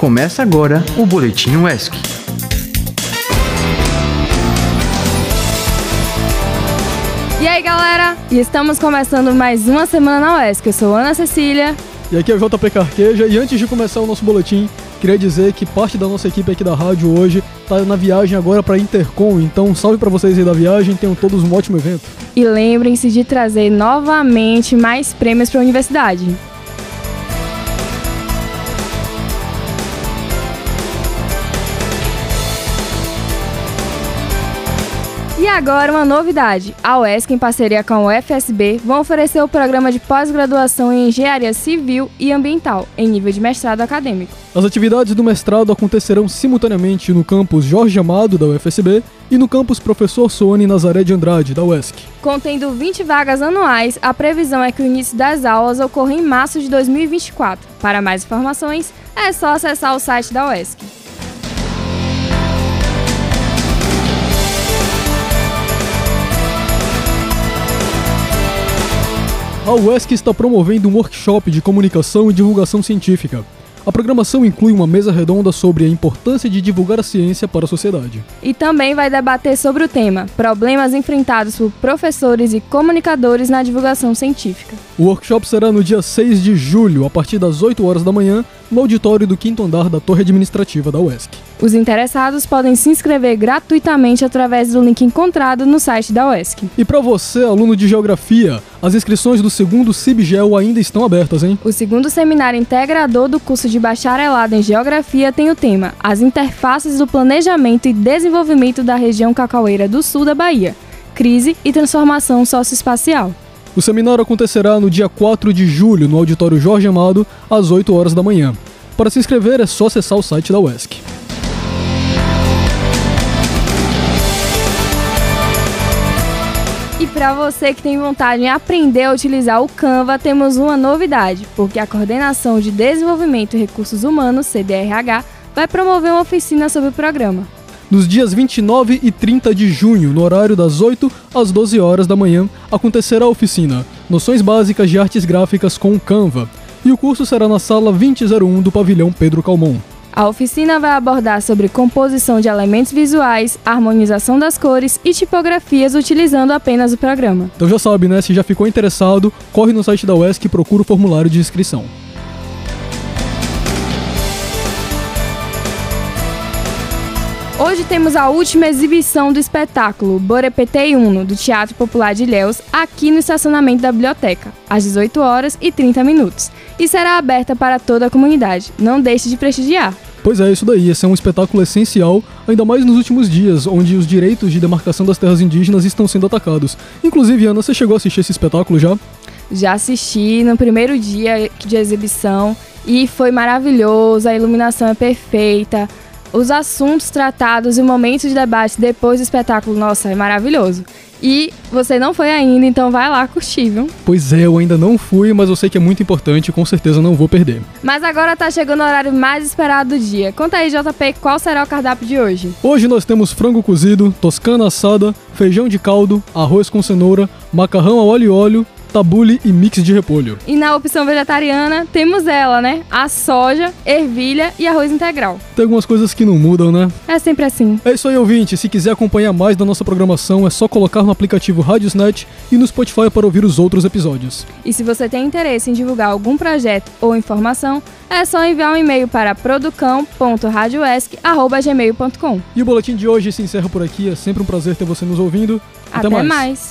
Começa agora o Boletim UESC. E aí, galera? E estamos começando mais uma semana na UESC. Eu sou Ana Cecília. E aqui é o JP Carqueja. E antes de começar o nosso boletim, queria dizer que parte da nossa equipe aqui da rádio hoje tá na viagem agora para Intercom. Então, salve para vocês aí da viagem. Tenham todos um ótimo evento. E lembrem-se de trazer novamente mais prêmios para a universidade. E agora uma novidade. A UESC, em parceria com o FSB, vão oferecer o programa de pós-graduação em Engenharia Civil e Ambiental, em nível de mestrado acadêmico. As atividades do mestrado acontecerão simultaneamente no campus Jorge Amado, da UFSB, e no campus Professor Sone Nazaré de Andrade, da UESC. Contendo 20 vagas anuais, a previsão é que o início das aulas ocorra em março de 2024. Para mais informações, é só acessar o site da UESC. A UESC está promovendo um workshop de comunicação e divulgação científica. A programação inclui uma mesa redonda sobre a importância de divulgar a ciência para a sociedade. E também vai debater sobre o tema Problemas enfrentados por professores e comunicadores na divulgação científica. O workshop será no dia 6 de julho, a partir das 8 horas da manhã, no auditório do quinto andar da Torre Administrativa da UESC. Os interessados podem se inscrever gratuitamente através do link encontrado no site da UESC. E para você, aluno de Geografia, as inscrições do segundo CIBGEL ainda estão abertas, hein? O segundo seminário integrador do curso de bacharelado em Geografia tem o tema As interfaces do planejamento e desenvolvimento da região cacaueira do sul da Bahia, crise e transformação socioespacial. O seminário acontecerá no dia 4 de julho, no auditório Jorge Amado, às 8 horas da manhã. Para se inscrever é só acessar o site da UESC. Para você que tem vontade em aprender a utilizar o Canva, temos uma novidade, porque a Coordenação de Desenvolvimento e Recursos Humanos, CDRH, vai promover uma oficina sobre o programa. Nos dias 29 e 30 de junho, no horário das 8 às 12 horas da manhã, acontecerá a oficina Noções Básicas de Artes Gráficas com Canva, e o curso será na sala 2001 do pavilhão Pedro Calmon. A oficina vai abordar sobre composição de elementos visuais, harmonização das cores e tipografias utilizando apenas o programa. Então já sabe, né? Se já ficou interessado, corre no site da UESC e procura o formulário de inscrição. Hoje temos a última exibição do espetáculo Borepetei Uno, do Teatro Popular de Ilhéus, aqui no estacionamento da biblioteca, às 18 horas e 30 minutos, e será aberta para toda a comunidade. Não deixe de prestigiar. Pois é, isso daí. Esse é um espetáculo essencial, ainda mais nos últimos dias, onde os direitos de demarcação das terras indígenas estão sendo atacados. Inclusive, Ana, você chegou a assistir esse espetáculo já? Já assisti no primeiro dia de exibição e foi maravilhoso, a iluminação é perfeita, os assuntos tratados e o momento de debate depois do espetáculo, nossa, é maravilhoso. E você não foi ainda, então vai lá curtir, viu? Pois é, eu ainda não fui, mas eu sei que é muito importante e com certeza não vou perder. Mas agora tá chegando o horário mais esperado do dia. Conta aí, JP, qual será o cardápio de hoje? Hoje nós temos frango cozido, toscana assada, feijão de caldo, arroz com cenoura, macarrão ao óleo e óleo, tabule e mix de repolho. E na opção vegetariana temos ela, né? A soja, ervilha e arroz integral. Tem algumas coisas que não mudam, né? É sempre assim. É isso aí, ouvinte. Se quiser acompanhar mais da nossa programação, é só colocar no aplicativo Radiosnet e no Spotify para ouvir os outros episódios. E se você tem interesse em divulgar algum projeto ou informação, é só enviar um e-mail para producão.radioesc.gmail.com. E o boletim de hoje se encerra por aqui. É sempre um prazer ter você nos ouvindo. Até, Até mais. mais.